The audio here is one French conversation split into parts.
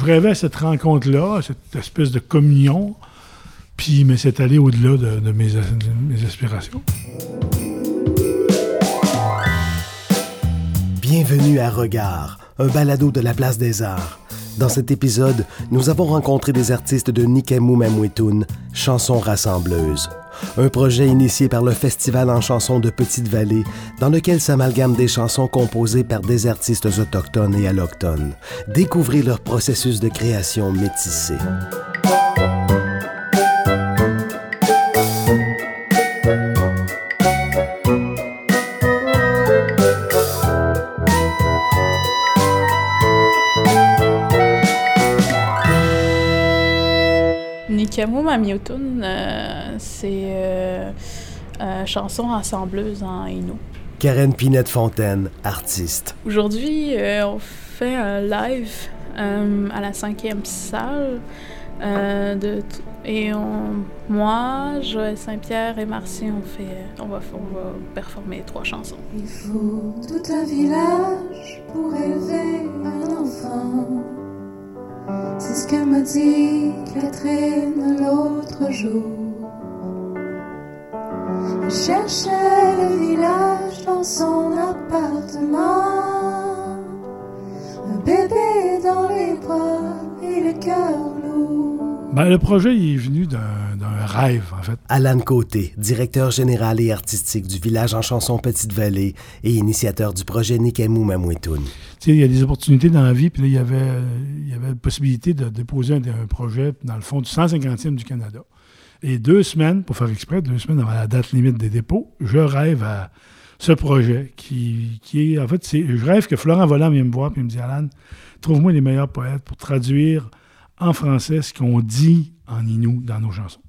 je rêvais cette rencontre-là, cette espèce de communion, puis, mais c'est allé au-delà de, mes, aspirations. Bienvenue à Regard, un balado de la place des arts. Dans cet épisode, nous avons rencontré des artistes de Nikemu Mamwetoun, chansons rassembleuses. Un projet initié par le Festival en chansons de Petite-Vallée, dans lequel s'amalgament des chansons composées par des artistes autochtones et allochtones. Découvrez leur processus de création métissé. Nikamo Mamiotun, euh, c'est euh, euh, chanson assembleuse en Innu. Karen Pinette-Fontaine, artiste. Aujourd'hui, on fait un live à la cinquième salle. de et on, moi, Joël Saint-Pierre et Marcy, on, fait, on, va, on va performer trois chansons. Il faut tout un village pour élever un enfant. C'est ce que m'a dit Catherine l'autre jour. Cherchait le village dans son appartement. Un bébé dans les bras et le cœur lourd. Ben, le projet est venu d'un rêve, en fait. Alan Côté, directeur général et artistique du village en chanson Petite-Vallée et initiateur du projet Nikemu Mamwetoun. Il y a des opportunités dans la vie, puis là, il y avait, il y avait la possibilité de déposer un, projet, dans le fond, du 150e du Canada. Et deux semaines, pour faire exprès, deux semaines avant la date limite des dépôts, je rêve à ce projet qui, qui est, en fait, je rêve que Florent Volant vienne me voir et me dit Alan, trouve-moi les meilleurs poètes pour traduire en français ce qu'on dit en Inou dans nos chansons.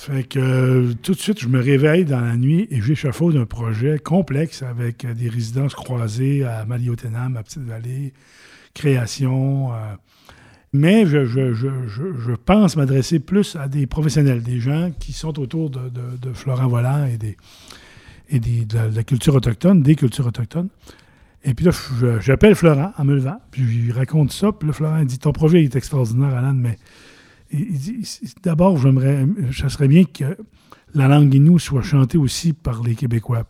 Fait que tout de suite, je me réveille dans la nuit et j'échafaude un projet complexe avec des résidences croisées à Maliotenam, à Petite-Vallée, création. Euh. mais je, pense m'adresser plus à des professionnels, des gens qui sont autour de, Florent Volant et, des, et de, la, culture autochtone, des cultures autochtones. Et puis là, j'appelle Florent en me levant, puis je lui raconte ça. Puis là, Florent dit Ton projet est extraordinaire, Alan, mais D'abord, j'aimerais, ça serait bien que la langue Innu soit chantée aussi par les Québécois,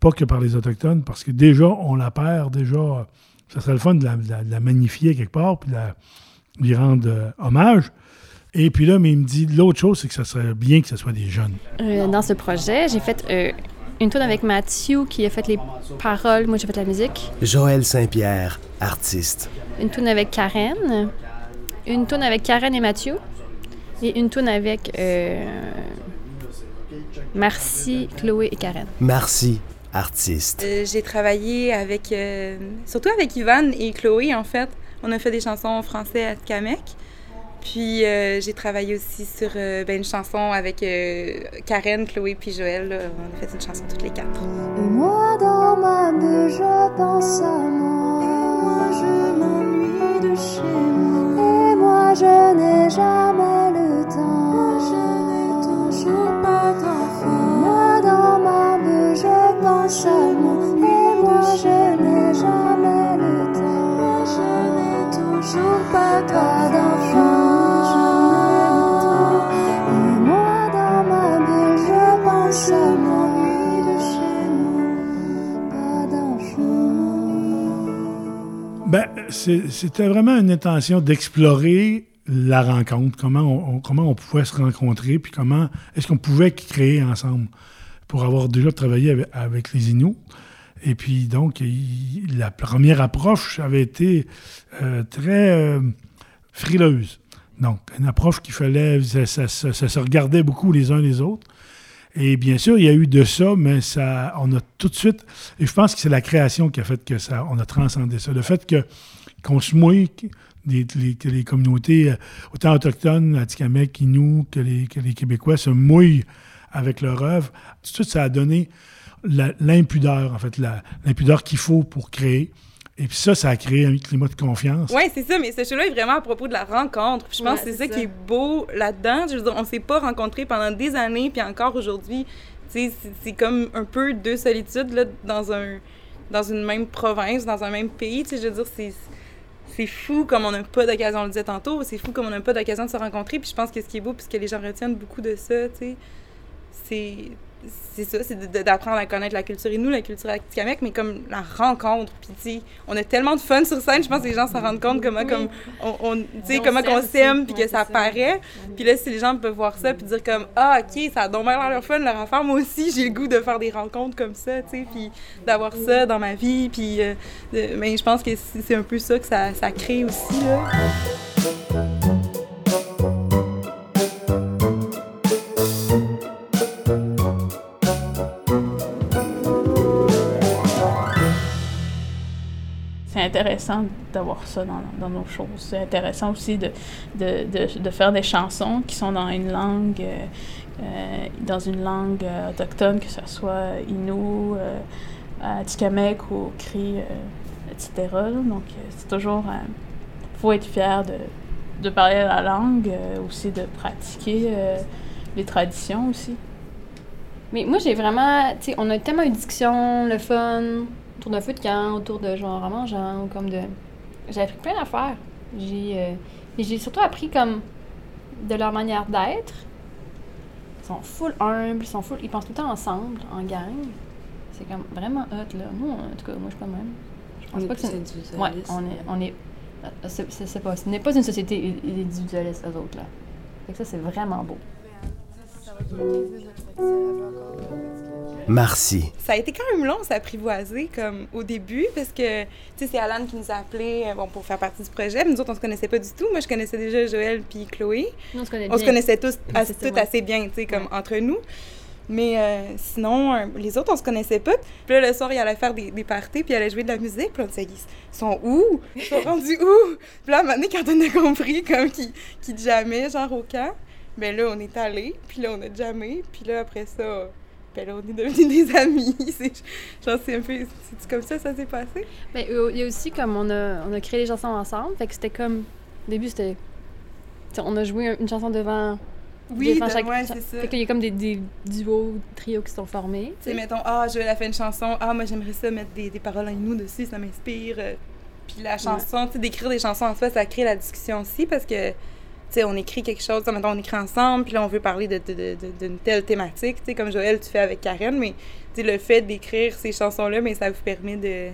pas que par les Autochtones, parce que déjà, on la perd, déjà, ça serait le fun de la, magnifier quelque part, puis de lui rendre euh, hommage. Et puis là, mais il me dit, l'autre chose, c'est que ça serait bien que ce soit des jeunes. Euh, dans ce projet, j'ai fait euh, une tourne avec Mathieu qui a fait les paroles, moi j'ai fait la musique. Joël Saint-Pierre, artiste. Une tourne avec Karen une toune avec Karen et Mathieu et une toune avec euh, Marcy, Chloé et Karen. Marcy, artiste. Euh, j'ai travaillé avec, euh, surtout avec Ivan et Chloé en fait. On a fait des chansons en français à Tkamek. Puis j'ai travaillé aussi sur ben, une chanson avec Karen, Chloé puis Joël. On a fait une chanson toutes les quatre. Et moi dans ma bulle, je pense à moi. Et moi je m'ennuie de chez moi je n'ai jamais le temps. je n'ai toujours pas d'enfant. Moi, dans ma bulle, je pense à c'était vraiment une intention d'explorer la rencontre, comment on, comment on pouvait se rencontrer, puis comment est-ce qu'on pouvait créer ensemble pour avoir déjà travaillé avec, les Inuits. Et puis, donc, la première approche avait été euh, très euh, frileuse. Donc, une approche qui fallait, ça, se regardait beaucoup les uns les autres. Et bien sûr, il y a eu de ça, mais ça, on a tout de suite, et je pense que c'est la création qui a fait que ça, on a transcendé ça. Le fait que qu'on se mouille, que les communautés, euh, autant autochtones, Atikamek, Innu, que les, que les Québécois se mouillent avec leur œuvre. Tout de suite, ça a donné l'impudeur, en fait, l'impudeur qu'il faut pour créer. Et puis ça, ça a créé un climat de confiance. Oui, c'est ça, mais ce show-là est vraiment à propos de la rencontre. je pense que c'est ça, qui est beau là-dedans. Je veux dire, on s'est pas rencontrés pendant des années, puis encore aujourd'hui, c'est comme un peu deux solitudes là, dans, un, dans une même province, dans un même pays. Je veux dire, c'est c'est fou comme on n'a pas d'occasion, on le disait tantôt, c'est fou comme on n'a pas d'occasion de se rencontrer. Puis je pense que ce qui est beau, puisque les gens retiennent beaucoup de ça, tu sais, c'est c'est ça, c'est d'apprendre à connaître la culture et nous, la culture Atikamekw, mais comme la rencontre. Puis, tu sais, on a tellement de fun sur scène, je pense que les gens se rendent compte comment, comme, on, on- sais, On comment s'aime puis que ça ça. paraît. Puis là, si les gens peuvent voir ça, puis dire comme, ah, OK, ça a donc bien leur fun, leur affaire, moi aussi, j'ai le goût de faire des rencontres comme ça, tu sais, puis d'avoir ça dans ma vie, puis, euh, mais je pense que c'est c'est un peu ça que ça, ça crée aussi, là. Intéressant d'avoir ça dans, dans nos choses. C'est intéressant aussi de, de, de, de faire des chansons qui sont dans une langue, euh, euh, dans une langue euh, autochtone, que ce soit Innu, Atikamekw ou Cri, etc. Donc, c'est toujours... Il faut être fier de, parler la langue, aussi de pratiquer les traditions aussi. Mais moi, j'ai vraiment. Tu sais, on a tellement eu de discussions, le fun, autour d'un feu de camp, autour de genre en mangeant, ou comme de. J'ai appris plein d'affaires. J'ai. euh, mais j'ai surtout appris comme de leur manière d'être. Ils sont full humbles, ils sont full. Ils pensent tout le temps ensemble, en gang. C'est comme vraiment hot, là. Moi, en tout cas, moi, je suis pas même. Je pense pas que c'est. Ouais, on est. On est c'est, pas, ce n'est pas une société individualiste, eux autres, là. Fait que ça, c'est vraiment beau. Marcy, Ça a été quand même long s'apprivoiser comme au début parce que tu sais c'est Alan qui nous a appelé bon pour faire partie du projet. Mais nous autres on se connaissait pas du tout. Moi je connaissais déjà Joël puis Chloé. Nous, on se On se connaissait tous Ouais, as- c'est ça, toutes ouais. assez bien, tu sais comme Ouais. entre nous. Mais euh, sinon, euh, les autres, on se connaissait pas. Puis là, le soir, il allait faire des, des parties, puis il allait jouer de la musique. Puis on disait, ils sont où? Ils sont rendus où? Puis là, à un moment donné, quand on a compris, comme qu'ils qu'ils jammaient, genre au camp, ben là, on est allés, puis là, on a jammé. Puis là, après ça, ben là, on est devenus des amis. C'est- Genre, c'est un peu... C'est comme ça que ça s'est passé? Mais euh, il y a aussi comme on a, on a créé les chansons ensemble, fait que c'était comme. Au début, c'était. On a joué une chanson devant. Oui, devant de- chaque- ouais, c'est ça. Fait qu'il y a comme des, des duos, trios qui sont formés. Tu sais, mettons, ah, Joël a fait une chanson, ah, moi j'aimerais ça mettre des, des paroles en nous dessus, ça m'inspire. euh. Puis la chanson, tu sais, d'écrire des chansons en soi, ça crée la discussion aussi parce que, on écrit quelque chose, on écrit ensemble, puis là, on veut parler d'une telle thématique, comme Joël, tu fais avec Karen, mais, le fait d'écrire ces chansons-là, mais ça vous permet de,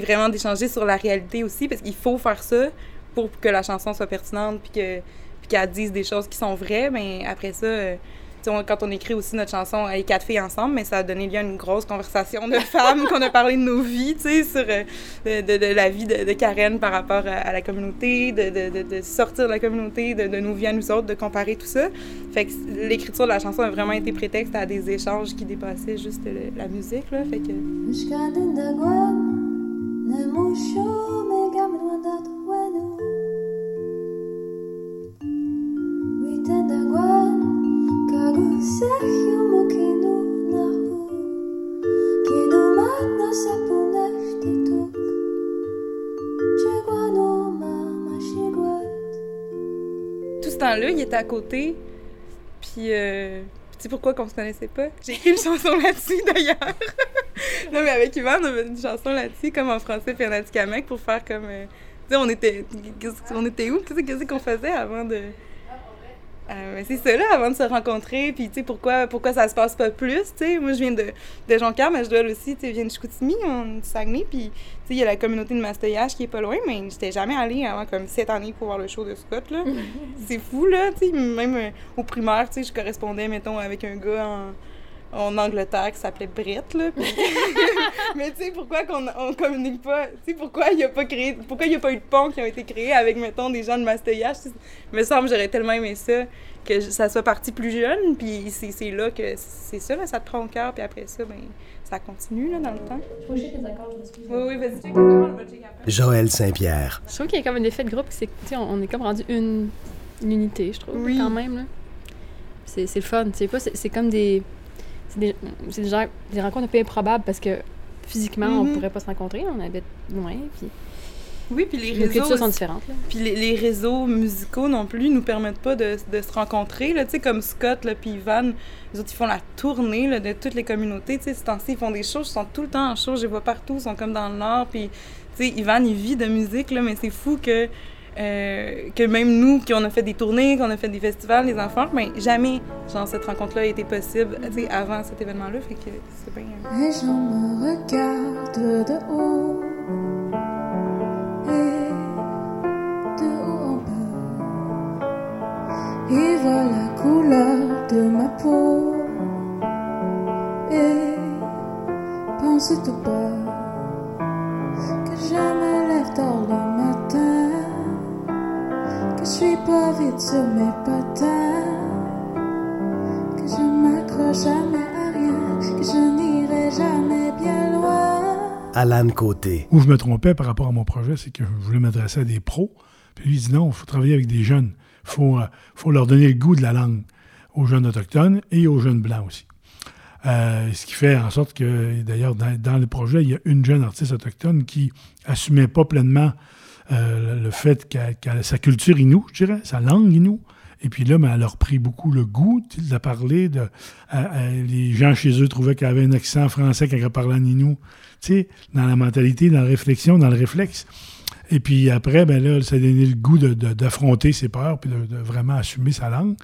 vraiment d'échanger sur la réalité aussi parce qu'il faut faire ça pour que la chanson soit pertinente, puis que puis qu'elle dise des choses qui sont vraies, mais après ça, euh, quand on écrit aussi notre chanson Les quatre filles ensemble, mais ça a donné lieu à une grosse conversation de femmes, qu'on a parlé de nos vies, tu sais, sur euh, de, la vie de, Karen par rapport à, la communauté, de, sortir de la communauté, de, nos vies à nous autres, de comparer tout ça. Fait que l'écriture de la chanson a vraiment été prétexte à des échanges qui dépassaient juste la musique, là. Fait que... à côté. Puis, euh, tu sais pourquoi qu'on se connaissait pas? J'ai écrit une chanson là-dessus, d'ailleurs. non, mais avec Yvan, on avait une chanson là-dessus, comme en français puis en atikamekw, pour faire comme... euh, tu sais, on était... On était où? Qu'est-ce qu'on faisait avant de... Euh, mais c'est ça, là, avant de se rencontrer, puis tu sais, pourquoi, pourquoi ça se passe pas plus, tu sais. Moi, je viens de, de Jonquière, mais je dois aussi, tu sais, je viens de Chicoutimi, on du Saguenay, puis tu sais, il y a la communauté de Mastoyage qui est pas loin, mais j'étais jamais allée avant comme sept années pour voir le show de Scott, là. c'est fou, là, tu sais, même euh, au primaire, tu sais, je correspondais, mettons, avec un gars en, en Angleterre qui s'appelait Brett, là. puis- mais tu sais, pourquoi qu'on on communique pas, tu sais, pourquoi il y a pas créé, pourquoi il y a pas eu de ponts qui ont été créés avec, mettons, des gens de Mastoyage, me semble, j'aurais tellement aimé ça, que je- ça soit parti plus jeune, puis c'est là que, c'est ça, là, ça te prend au cœur, puis après ça, ben, ça continue, là, dans le temps. Oui, oui, vas-y, check, après. Joël Saint-Pierre, Je trouve qu'il y a comme un effet de groupe, c'est que, tu sais, on, on est comme rendu une, une unité, je trouve, Oui. quand même. là. C'est le fun, tu sais pas, c'est comme des. C'est des, c'est des, rencontres un peu improbables parce que physiquement, on Mhm. pourrait pas se rencontrer, on habite loin, puis. Oui, puis les réseaux. cultures sont différentes. là. Puis les, les réseaux musicaux non plus nous permettent pas de, de se rencontrer. Tu sais, comme Scott là, puis Ivan, les autres, ils font la tournée là, de toutes les communautés. Tu sais, temps-ci, ils font des shows, ils sont tout le temps en show, je les vois partout, ils sont comme dans le Nord. Puis, tu sais, Ivan, il vit de musique, là, mais c'est fou que, euh, que même nous, qui on a fait des tournées, qu'on a fait des festivals, les enfants, mais jamais, genre, cette rencontre-là a été possible, avant cet événement-là. Fait que c'est bien... Les gens me regardent de haut et de haut en bas. Ils voient la couleur de ma peau et pensent tout bas que je me lève tard suis pas vite sur mes patins, que je m'accroche jamais à rien, que je n'irai jamais bien loin. Alan Côté. Où je me trompais par rapport à mon projet, c'est que je voulais m'adresser à des pros. Puis lui, il dit non, il faut travailler avec des jeunes. Il faut, euh, faut leur donner le goût de la langue aux jeunes autochtones et aux jeunes blancs aussi. Euh, ce qui fait en sorte que, d'ailleurs, dans, dans le projet, il y a une jeune artiste autochtone qui assumait pas pleinement euh, le fait qu'elle a sa culture inou, je dirais, sa langue inou. Et puis là, ben, elle a repris beaucoup le goût de parler. De, à- à- les gens chez eux trouvaient qu'elle avait un accent français quand elle parlait en inou. Dans la mentalité, dans la réflexion, dans le réflexe. Et puis après, ben là, ça a donné le goût d'affronter ses peurs puis de, vraiment assumer sa langue.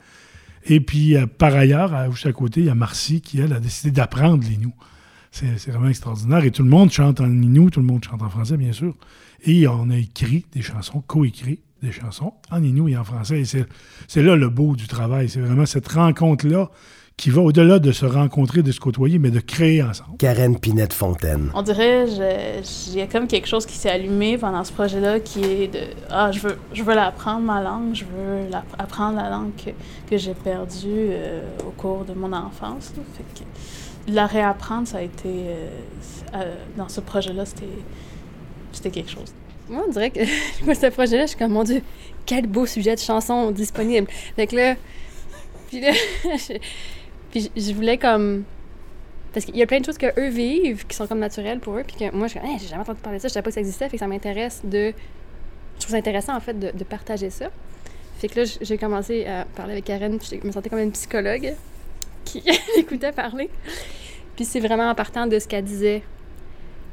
Et puis, euh, par ailleurs, à- juste à côté, il y a Marcy qui, elle, a décidé d'apprendre l'Inou. C'est vraiment extraordinaire. Et tout le monde chante en Inou, tout le monde chante en français, bien sûr. Et on a écrit des chansons, co-écrit des chansons en Inou et en français. Et c'est c'est là le beau du travail. C'est vraiment cette rencontre-là qui va au-delà de se rencontrer, de se côtoyer, mais de créer ensemble. Karen Pinette-Fontaine. On dirait, il y a comme quelque chose qui s'est allumé pendant ce projet-là qui est de Ah, je veux, je veux l'apprendre, ma langue, je veux la- apprendre la langue que, que j'ai perdue euh, au cours de mon enfance. Fait que la réapprendre, ça a été. euh, euh, dans ce projet-là, c'était, quelque chose. Moi, on dirait que moi, ce projet-là, je suis comme, mon Dieu, quel beau sujet de chanson disponible. Fait que là, puis là, je, puis je, voulais comme... Parce qu'il y a plein de choses que eux vivent qui sont comme naturelles pour eux, puis que moi, je suis comme, j'ai jamais entendu parler de ça, je savais pas que ça existait, fait que ça m'intéresse de... Je trouve ça intéressant, en fait, de, partager ça. Fait que là, j'ai commencé à parler avec Karen, puis je me sentais comme une psychologue qui écoutait parler. Puis c'est vraiment en partant de ce qu'elle disait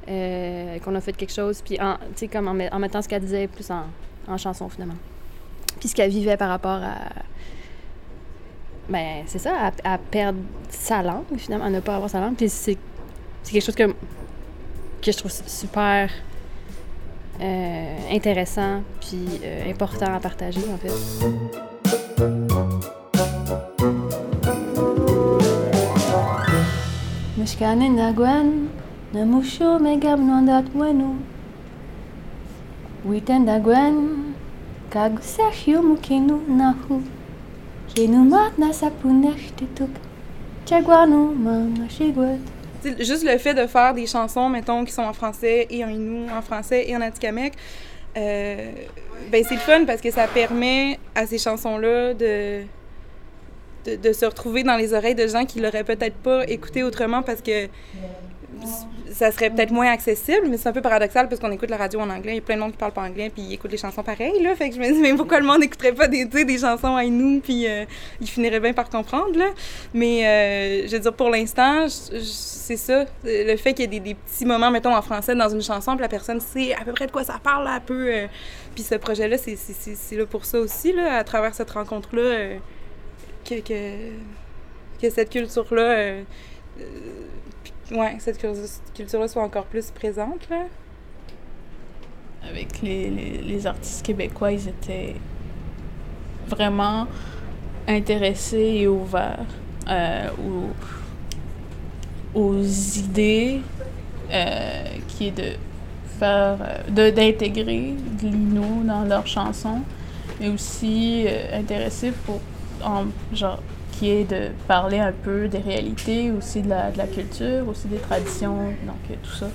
euh, qu'on a fait quelque chose, puis en, comme en, met- en mettant ce qu'elle disait plus en, chanson, finalement. Puis ce qu'elle vivait par rapport à. Ben, c'est ça, à, perdre sa langue, finalement, à ne pas avoir sa langue. Puis c'est c'est quelque chose que, que je trouve super euh, intéressant, puis euh, important à partager, en fait. Mishkane Nagwan, Juste le fait de faire des chansons, mettons, qui sont en français et en inou, en français et en atikamekw, euh, ben c'est le fun parce que ça permet à ces chansons-là de, de, de se retrouver dans les oreilles de gens qui l'auraient peut-être pas écouté autrement parce que ça serait peut-être moins accessible, mais c'est un peu paradoxal parce qu'on écoute la radio en anglais. Il y a plein de monde qui parle pas anglais puis ils écoutent les chansons pareilles, là. Fait que je me dis, mais pourquoi le monde n'écouterait pas des, des chansons à nous puis euh, il finirait bien par comprendre, là. Mais euh, je veux dire, pour l'instant, c'est ça. Le fait qu'il y ait des, des petits moments, mettons, en français dans une chanson, puis la personne sait à peu près de quoi ça parle, un peu. euh, puis ce projet-là, c'est- là pour ça aussi, là, à travers cette rencontre-là, que, que, que cette culture-là, ouais, cette cul- culture-là soit encore plus présente, là. avec les, les, artistes québécois, ils étaient vraiment intéressés et ouverts euh, aux, aux idées euh, qui est de faire euh, d'intégrer de l'INO dans leurs chansons, mais aussi euh, intéressés pour en, genre qui est de parler un peu des réalités, aussi de la, de la culture, aussi des traditions, donc euh, tout ça.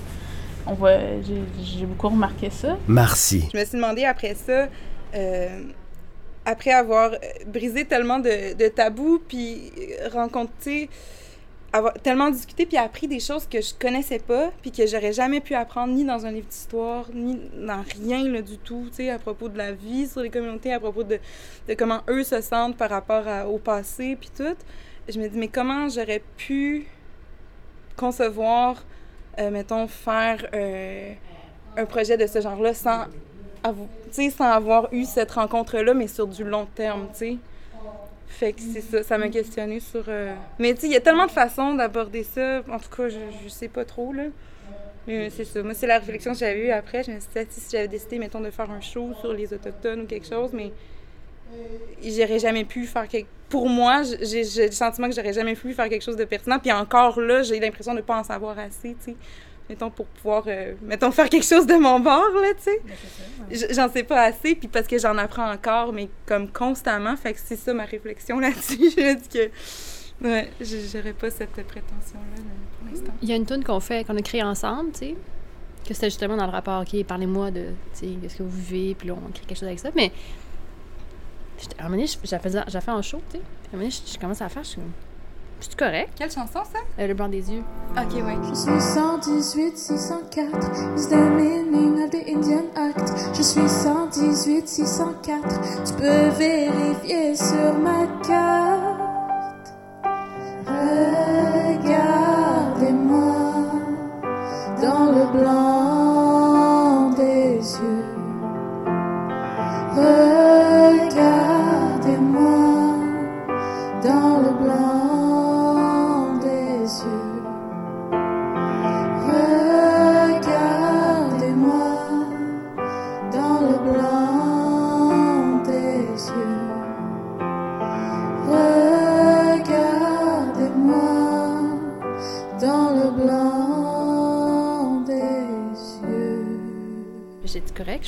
On voit, j'ai j'ai beaucoup remarqué ça. Marcy. Je me suis demandé après ça, euh, après avoir brisé tellement de, de tabous, puis euh, rencontré, avoir tellement discuté puis appris des choses que je connaissais pas puis que j'aurais jamais pu apprendre ni dans un livre d'histoire ni dans rien là, du tout, tu sais, à propos de la vie sur les communautés, à propos de, de comment eux se sentent par rapport au passé puis tout. Je me dis mais comment j'aurais pu concevoir, euh, mettons, faire euh, un projet de ce genre-là sans, avou- tu sais, sans avoir eu cette rencontre-là, mais sur du long terme, tu sais? Fait que c'est ça, ça m'a questionné sur... euh, Mais tu sais, il y a tellement de façons d'aborder ça. En tout cas, je, je sais pas trop, là. Mais c'est ça. Moi, c'est la réflexion que j'avais eue après. Je me suis dit, si j'avais décidé, mettons, de faire un show sur les Autochtones ou quelque chose, mais j'aurais jamais pu faire quelque... Pour moi, j'ai j'ai le sentiment que j'aurais jamais pu faire quelque chose de pertinent. Puis encore là, j'ai l'impression de ne pas en savoir assez, tu sais. Mettons, pour pouvoir, euh, mettons, faire quelque chose de mon bord, là, tu sais. J- J'en sais pas assez, puis parce que j'en apprends encore, mais comme constamment. Fait que c'est ça ma réflexion là-dessus. je dis que, ouais, j'aurais pas cette prétention-là là, pour l'instant. Il y a une tune qu'on fait, qu'on a créée ensemble, tu sais, que c'était justement dans le rapport, OK, parlez-moi de, tu sais, de ce que vous vivez, puis là, on crée quelque chose avec ça, mais à un moment donné, j'ai fait, un show, tu sais, à un moment donné, je commence à faire, je suis comme, c'est correct, Quelle chanson, ça? Euh, le blanc des yeux. Ok, ouais. Je suis 118 604 is the meaning of the Indian Act. Je suis 118 604. Tu peux vérifier sur ma carte.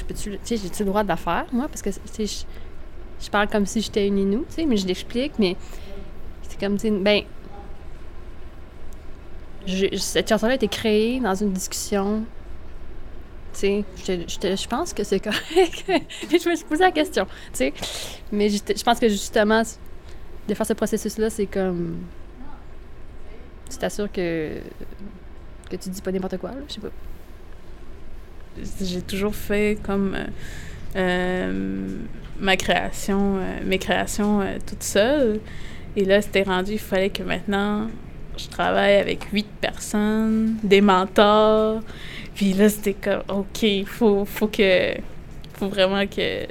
Tu sais, j'ai-tu le droit de la faire, moi, parce que, je, je parle comme si j'étais une Inou, tu sais, mais je l'explique, mais c'est comme, tu ben, cette chanson-là a été créée dans une discussion, tu sais, je, pense que c'est correct. je me suis posé la question, tu sais, mais je, je pense que justement, de faire ce processus-là, c'est comme, tu t'assures que, que tu dis pas n'importe quoi, là, je sais pas. J'ai toujours fait comme euh, euh, ma création, euh, mes créations toute seule. Et là, c'était rendu, il fallait que maintenant, je travaille avec huit personnes, des mentors. Puis là, c'était comme, OK, il faut, faut faut vraiment que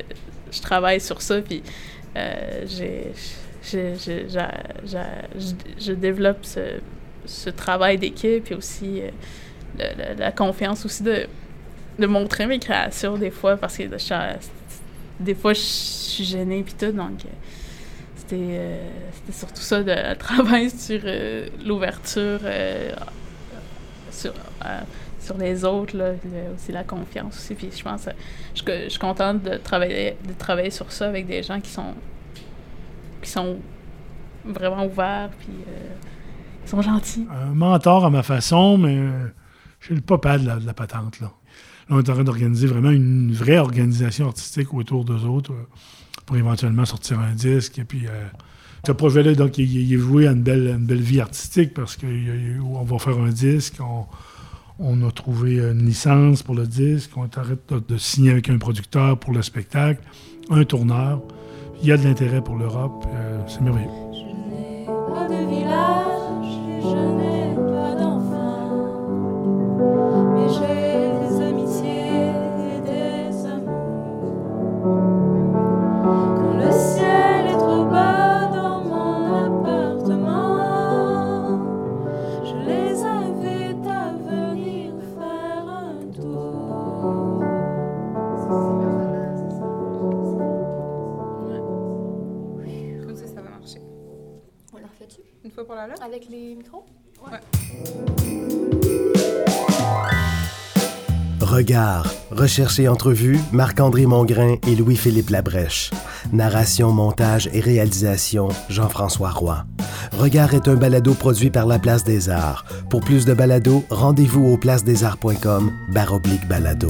je travaille sur ça. Puis j'ai, j'ai- j'ai- j'a- j'a- je, développe ce, travail d'équipe et aussi la confiance aussi de, de montrer mes créations des fois parce que je des fois je suis gênée puis tout donc euh, c'était euh, c'était surtout ça de travail sur euh, l'ouverture sur sur les autres là, aussi la confiance aussi puis je pense je, je suis contente de travailler de travailler sur ça avec des gens qui sont qui sont vraiment ouverts puis qui sont gentils Un mentor à ma façon, mais je suis le papa de la, de la patente. Là. On est en train d'organiser vraiment une vraie organisation artistique autour d'eux autres euh, pour éventuellement sortir un disque. Et puis, euh, ce projet-là, donc, il, est voué à une belle, belle vie artistique parce qu'on va faire un disque. On, a trouvé une licence pour le disque. On arrête de, de signer avec un producteur pour le spectacle, un tourneur. Il y a de l'intérêt pour l'Europe. euh, C'est merveilleux. Recherche et entrevue, Marc-André Mongrain et Louis-Philippe Labrèche. Narration, montage et réalisation, Jean-François Roy. Regard est un balado produit par La Place des Arts. Pour plus de balados, rendez-vous au placedesarts.com baroblique balado.